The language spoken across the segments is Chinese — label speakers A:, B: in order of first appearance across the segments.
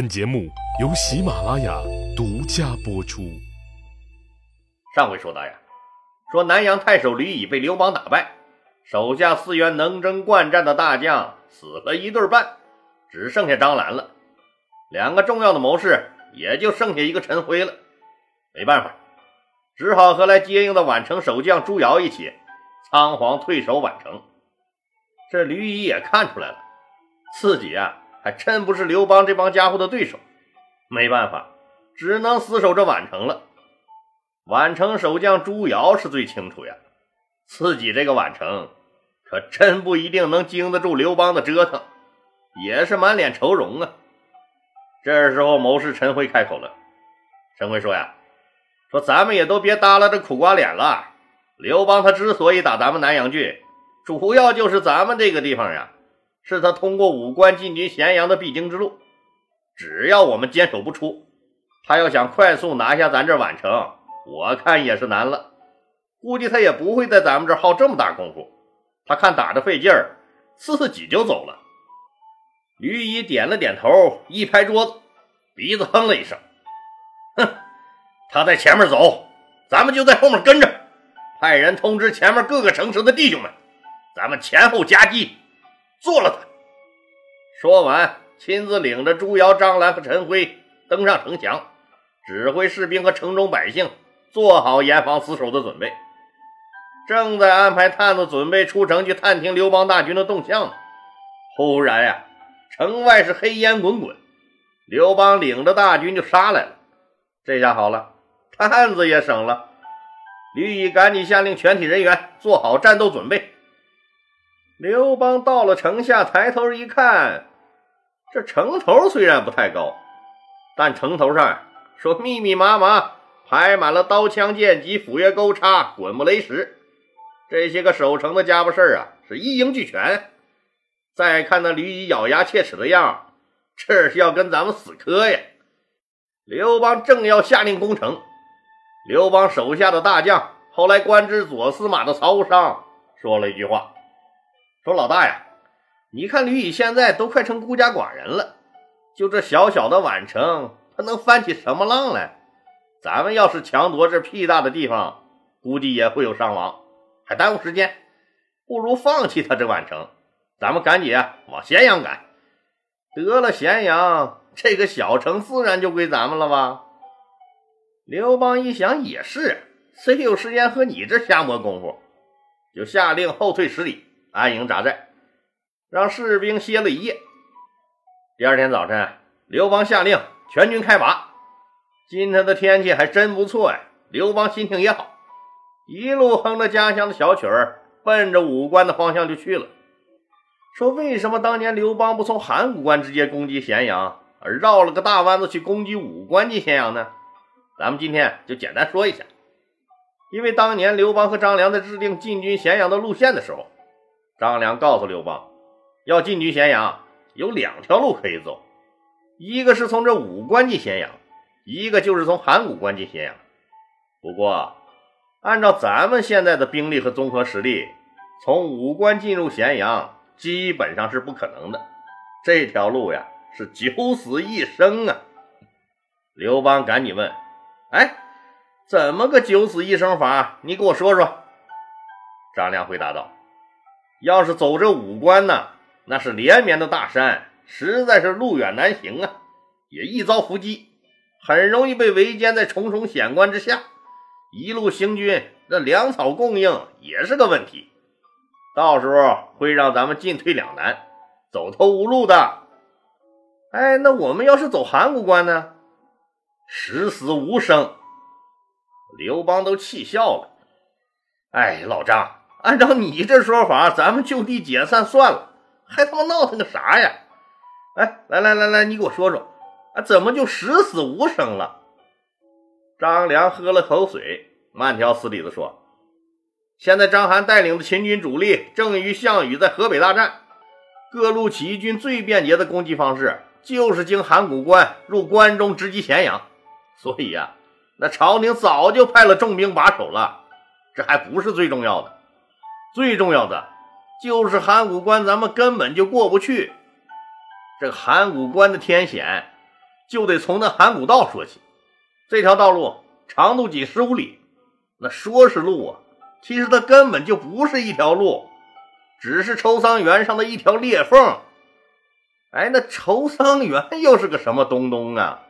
A: 本节目由喜马拉雅独家播出。
B: 上回说到呀，说南阳太守吕乙被刘邦打败，手下四员能征惯战的大将死了一对半，只剩下张兰了。两个重要的谋士也就剩下一个陈辉了。没办法，只好和来接应的宛城守将朱瑶一起仓皇退守宛城。这吕乙也看出来了，自己啊。还真不是刘邦这帮家伙的对手，没办法，只能死守这宛城了。宛城守将朱瑶是最清楚呀，自己这个宛城可真不一定能经得住刘邦的折腾，也是满脸愁容啊。这时候，谋士陈辉开口了：“陈辉说呀，说咱们也都别耷拉着苦瓜脸了。刘邦他之所以打咱们南阳郡，主要就是咱们这个地方呀。”是他通过武关进军咸阳的必经之路，只要我们坚守不出，他要想快速拿下咱这宛城，我看也是难了。估计他也不会在咱们这耗这么大功夫。他看打着费劲儿，自己就走了。吕一点了点头，一拍桌子，鼻子哼了一声：“哼，他在前面走，咱们就在后面跟着，派人通知前面各个城池的弟兄们，咱们前后夹击。”做了他。说完，亲自领着朱瑶、张兰和陈辉登上城墙，指挥士兵和城中百姓做好严防死守的准备。正在安排探子准备出城去探听刘邦大军的动向呢，忽然呀，城外是黑烟滚滚，刘邦领着大军就杀来了。这下好了，探子也省了。吕乙赶紧下令全体人员做好战斗准备。刘邦到了城下，抬头一看，这城头虽然不太高，但城头上说密密麻麻排满了刀枪剑戟、斧钺钩叉、滚木雷石，这些个守城的家伙事儿啊，是一应俱全。再看那吕乙咬牙切齿的样，这是要跟咱们死磕呀！刘邦正要下令攻城，刘邦手下的大将，后来官至左司马的曹商说了一句话。说老大呀，你看吕乙现在都快成孤家寡人了，就这小小的宛城，他能翻起什么浪来？咱们要是强夺这屁大的地方，估计也会有伤亡，还耽误时间。不如放弃他这宛城，咱们赶紧往咸阳赶。得了，咸阳这个小城自然就归咱们了吧？刘邦一想也是，谁有时间和你这瞎磨功夫？就下令后退十里。安营扎寨，让士兵歇了一夜。第二天早晨，刘邦下令全军开拔。今天的天气还真不错呀，刘邦心情也好，一路哼着家乡的小曲儿，奔着武关的方向就去了。说为什么当年刘邦不从函谷关直接攻击咸阳，而绕了个大弯子去攻击武关进咸阳呢？咱们今天就简单说一下。因为当年刘邦和张良在制定进军咸阳的路线的时候，张良告诉刘邦，要进军咸阳，有两条路可以走，一个是从这武关进咸阳，一个就是从函谷关进咸阳。不过，按照咱们现在的兵力和综合实力，从武关进入咸阳基本上是不可能的。这条路呀，是九死一生啊！刘邦赶紧问：“哎，怎么个九死一生法？你给我说说。”张良回答道。要是走这五关呢，那是连绵的大山，实在是路远难行啊，也易遭伏击，很容易被围歼在重重险关之下。一路行军，那粮草供应也是个问题，到时候会让咱们进退两难，走投无路的。哎，那我们要是走函谷关呢？十死无生。刘邦都气笑了。哎，老张。按照你这说法，咱们就地解散算了，还他妈闹腾个啥呀？哎，来来来来，你给我说说，啊，怎么就十死无生了？张良喝了口水，慢条斯理的说：“现在章邯带领的秦军主力正与项羽在河北大战，各路起义军最便捷的攻击方式就是经函谷关入关中直击咸阳，所以呀，那朝廷早就派了重兵把守了。这还不是最重要的。”最重要的就是函谷关，咱们根本就过不去。这函谷关的天险，就得从那函谷道说起。这条道路长度几十五里，那说是路啊，其实它根本就不是一条路，只是愁桑园上的一条裂缝。哎，那愁桑园又是个什么东东啊？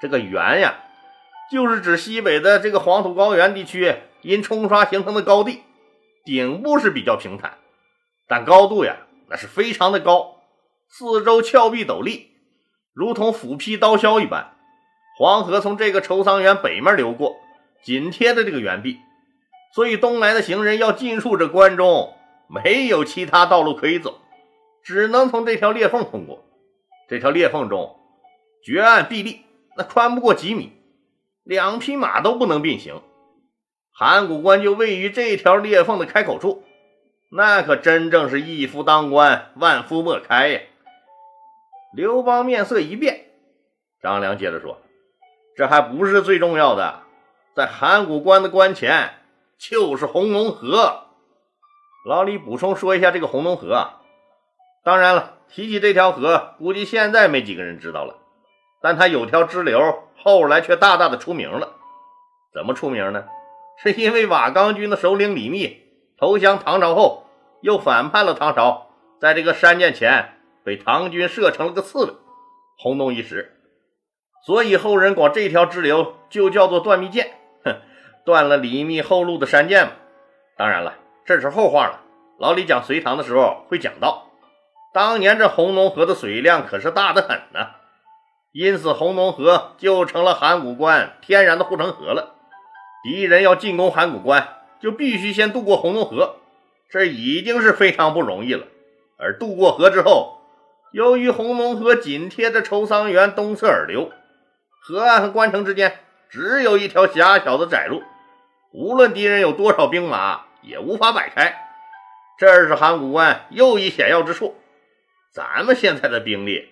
B: 这个园呀，就是指西北的这个黄土高原地区因冲刷形成的高地，顶部是比较平坦，但高度呀，那是非常的高，四周峭壁陡立，如同斧劈刀削一般。黄河从这个愁桑园北面流过，紧贴着这个园壁，所以东来的行人要进入这关中，没有其他道路可以走。只能从这条裂缝通过。这条裂缝中，绝岸壁立，那穿不过几米，两匹马都不能并行。函谷关就位于这条裂缝的开口处，那可真正是一夫当关，万夫莫开呀！刘邦面色一变，张良接着说：“这还不是最重要的，在函谷关的关前就是红龙河。”老李补充说一下，这个红龙河啊。当然了，提起这条河，估计现在没几个人知道了。但它有条支流，后来却大大的出名了。怎么出名呢？是因为瓦岗军的首领李密投降唐朝后，又反叛了唐朝，在这个山涧前被唐军射成了个刺猬，轰动一时。所以后人管这条支流就叫做断密涧，哼，断了李密后路的山涧嘛。当然了，这是后话了。老李讲隋唐的时候会讲到。当年这红龙河的水量可是大得很呢，因此红龙河就成了函谷关天然的护城河了。敌人要进攻函谷关，就必须先渡过红龙河，这已经是非常不容易了。而渡过河之后，由于红龙河紧贴着愁桑园东侧而流，河岸和关城之间只有一条狭小的窄路，无论敌人有多少兵马，也无法摆开。这是函谷关又一险要之处。咱们现在的兵力，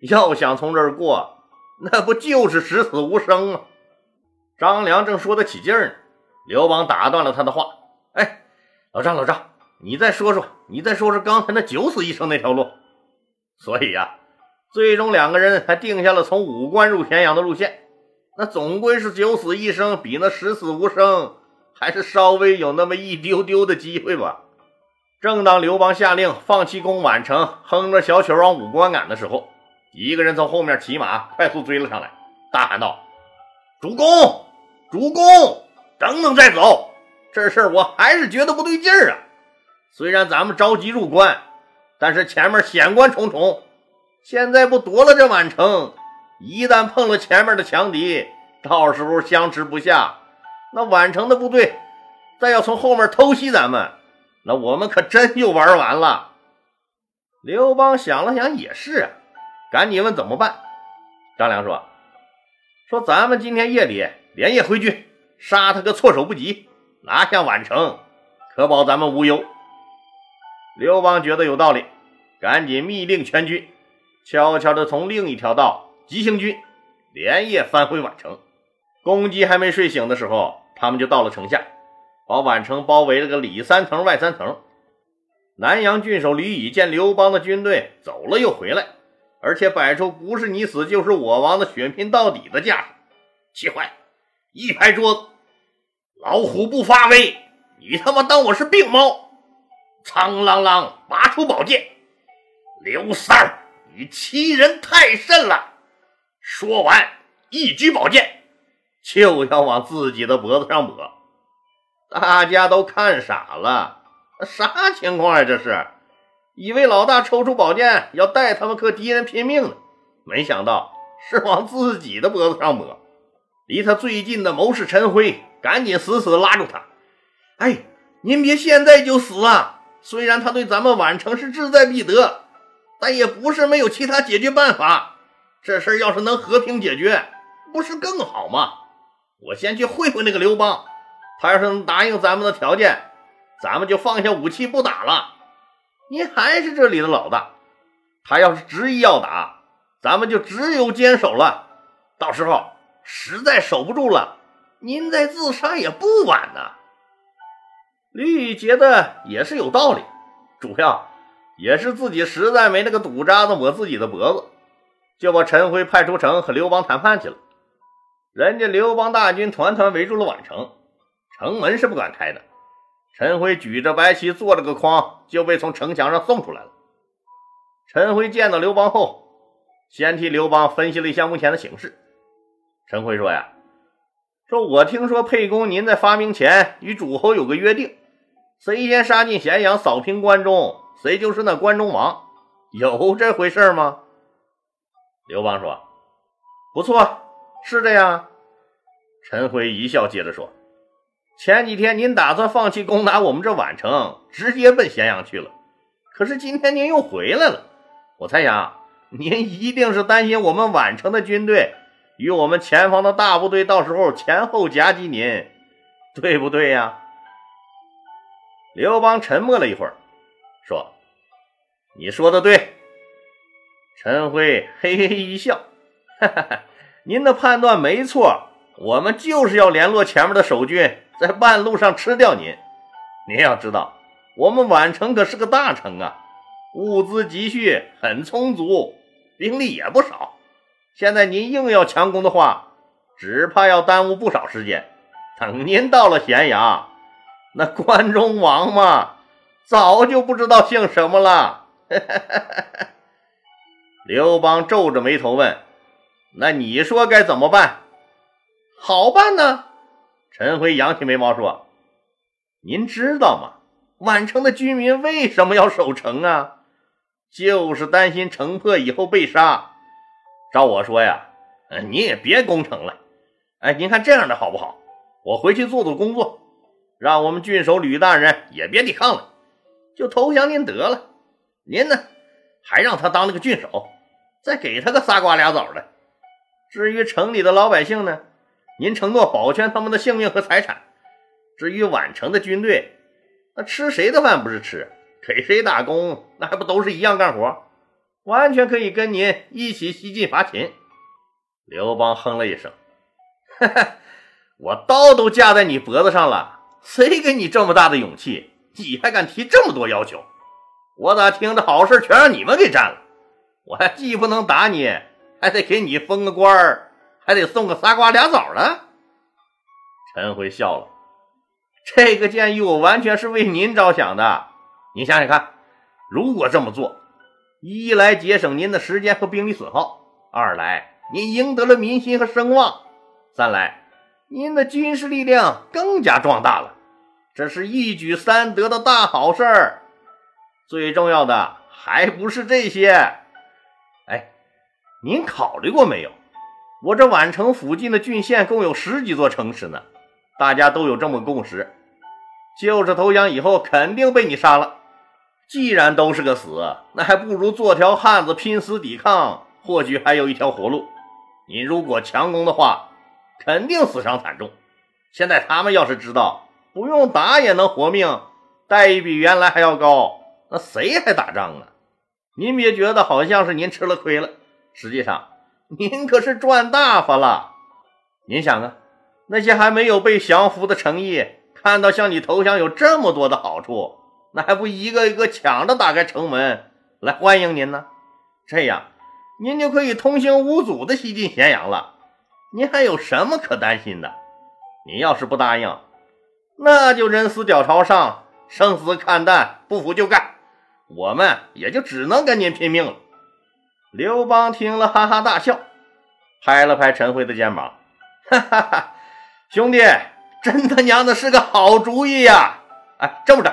B: 要想从这儿过，那不就是十死无生吗？张良正说得起劲儿呢，刘邦打断了他的话：“哎，老张，老张，你再说说，你再说说刚才那九死一生那条路。”所以呀，最终两个人还定下了从武关入咸阳的路线。那总归是九死一生比那十死无生还是稍微有那么一丢丢的机会吧。正当刘邦下令放弃攻宛城，哼着小曲往武关赶的时候，一个人从后面骑马快速追了上来，大喊道：“主公，主公，等等再走！这事儿我还是觉得不对劲儿啊！虽然咱们着急入关，但是前面险关重重，现在不夺了这宛城，一旦碰了前面的强敌，到时候相持不下，那宛城的部队再要从后面偷袭咱们。”那我们可真就玩完了。刘邦想了想，也是啊，赶紧问怎么办。张良说：“说咱们今天夜里连夜回军，杀他个措手不及，拿下宛城，可保咱们无忧。”刘邦觉得有道理，赶紧密令全军悄悄地从另一条道急行军，连夜翻回宛城。公鸡还没睡醒的时候，他们就到了城下。把宛城包围了个里三层外三层。南阳郡守吕乙见刘邦的军队走了又回来，而且摆出不是你死就是我亡的血拼到底的架势，气坏，一拍桌子：“老虎不发威，你他妈当我是病猫？”苍啷啷拔出宝剑：“刘三儿，你欺人太甚了！”说完，一举宝剑就要往自己的脖子上抹。大家都看傻了，啥情况呀？这是以为老大抽出宝剑要带他们和敌人拼命呢，没想到是往自己的脖子上抹。离他最近的谋士陈辉赶紧死死拉住他：“哎，您别现在就死啊！虽然他对咱们宛城是志在必得，但也不是没有其他解决办法。这事儿要是能和平解决，不是更好吗？我先去会会那个刘邦。”他要是能答应咱们的条件，咱们就放下武器不打了。您还是这里的老大，他要是执意要打，咱们就只有坚守了。到时候实在守不住了，您再自杀也不晚呢。吕觉得也是有道理，主要也是自己实在没那个赌渣子抹自己的脖子。就把陈辉派出城和刘邦谈判去了。人家刘邦大军团团围住了宛城，城门是不敢开的。陈辉举着白旗，做了个筐，就被从城墙上送出来了。陈辉见到刘邦后，先替刘邦分析了一下目前的形势。陈辉说：“呀，说我听说沛公您在发兵前与诸侯有个约定，谁先杀进咸阳，扫平关中，谁就是那关中王，有这回事吗？”刘邦说：“不错，是这样。”陈辉一笑，接着说：“前几天您打算放弃攻打我们这宛城，直接奔咸阳去了，可是今天您又回来了。我猜想，您一定是担心我们宛城的军队。”与我们前方的大部队到时候前后夹击您，对不对呀？刘邦沉默了一会儿，说：“你说的对。”陈辉嘿嘿一笑：“哈哈哈，您的判断没错，我们就是要联络前面的守军，在半路上吃掉您。您要知道，我们宛城可是个大城啊，物资积蓄很充足，兵力也不少。”现在您硬要强攻的话，只怕要耽误不少时间。等您到了咸阳，那关中王嘛，早就不知道姓什么了。刘邦皱着眉头问：“那你说该怎么办？
C: 好办呢？”
B: 陈辉扬起眉毛说：“您知道吗？宛城的居民为什么要守城啊？就是担心城破以后被杀。”照我说呀，嗯，你也别攻城了。哎，您看这样的好不好？我回去做做工作，让我们郡守吕大人也别抵抗了，就投降您得了。您呢，还让他当那个郡守，再给他个仨瓜俩枣的。至于城里的老百姓呢，您承诺保全他们的性命和财产。至于宛城的军队，那吃谁的饭不是吃，给谁打工，那还不都是一样干活？完全可以跟您一起西进伐秦。刘邦哼了一声：“哈哈，我刀都架在你脖子上了，谁给你这么大的勇气？你还敢提这么多要求？我咋听着好事全让你们给占了？我还既不能打你，还得给你封个官儿，还得送个仨瓜俩枣呢。”陈辉笑了：“这个建议我完全是为您着想的。你想想看，如果这么做……”一来节省您的时间和兵力损耗，二来您赢得了民心和声望，三来您的军事力量更加壮大了，这是一举三得的大好事儿。最重要的还不是这些，哎，您考虑过没有？我这宛城附近的郡县共有十几座城池呢，大家都有这么共识，就是投降以后肯定被你杀了。既然都是个死，那还不如做条汉子拼死抵抗，或许还有一条活路。你如果强攻的话，肯定死伤惨重。现在他们要是知道不用打也能活命，待遇比原来还要高，那谁还打仗啊？您别觉得好像是您吃了亏了，实际上您可是赚大发了。您想啊，那些还没有被降服的诚意，看到向你投降有这么多的好处。那还不一个一个抢着打开城门来欢迎您呢？这样您就可以通行无阻的西进咸阳了。您还有什么可担心的？您要是不答应，那就人死脚朝上，生死看淡，不服就干。我们也就只能跟您拼命了。刘邦听了，哈哈大笑，拍了拍陈辉的肩膀，哈哈哈，兄弟，真他娘的是个好主意呀！哎，这么着。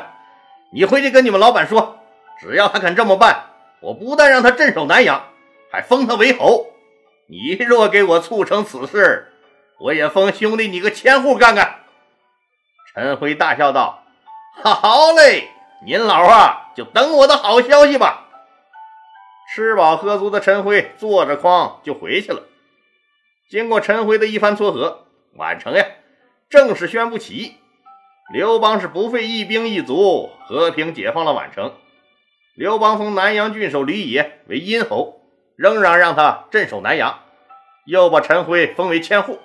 B: 你回去跟你们老板说，只要他肯这么办，我不但让他镇守南阳，还封他为侯。你若给我促成此事，我也封兄弟你个千户干干。陈辉大笑道：“好嘞，您老啊，就等我的好消息吧。”吃饱喝足的陈辉坐着筐就回去了。经过陈辉的一番撮合，宛城呀，正式宣布起义。刘邦是不费一兵一卒，和平解放了宛城。刘邦封南阳郡守吕野为殷侯，仍然让他镇守南阳，又把陈辉封为千户，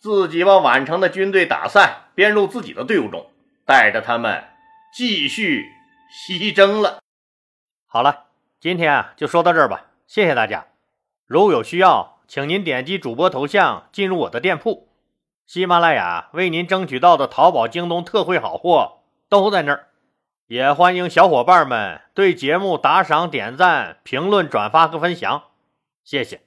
B: 自己把宛城的军队打散，编入自己的队伍中，带着他们继续西征了。
C: 好了，今天啊就说到这儿吧，谢谢大家。
B: 如有需要，请您点击主播头像进入我的店铺。喜马拉雅为您争取到的淘宝、京东特惠好货都在那儿，也欢迎小伙伴们对节目打赏、点赞、评论、转发和分享，谢谢。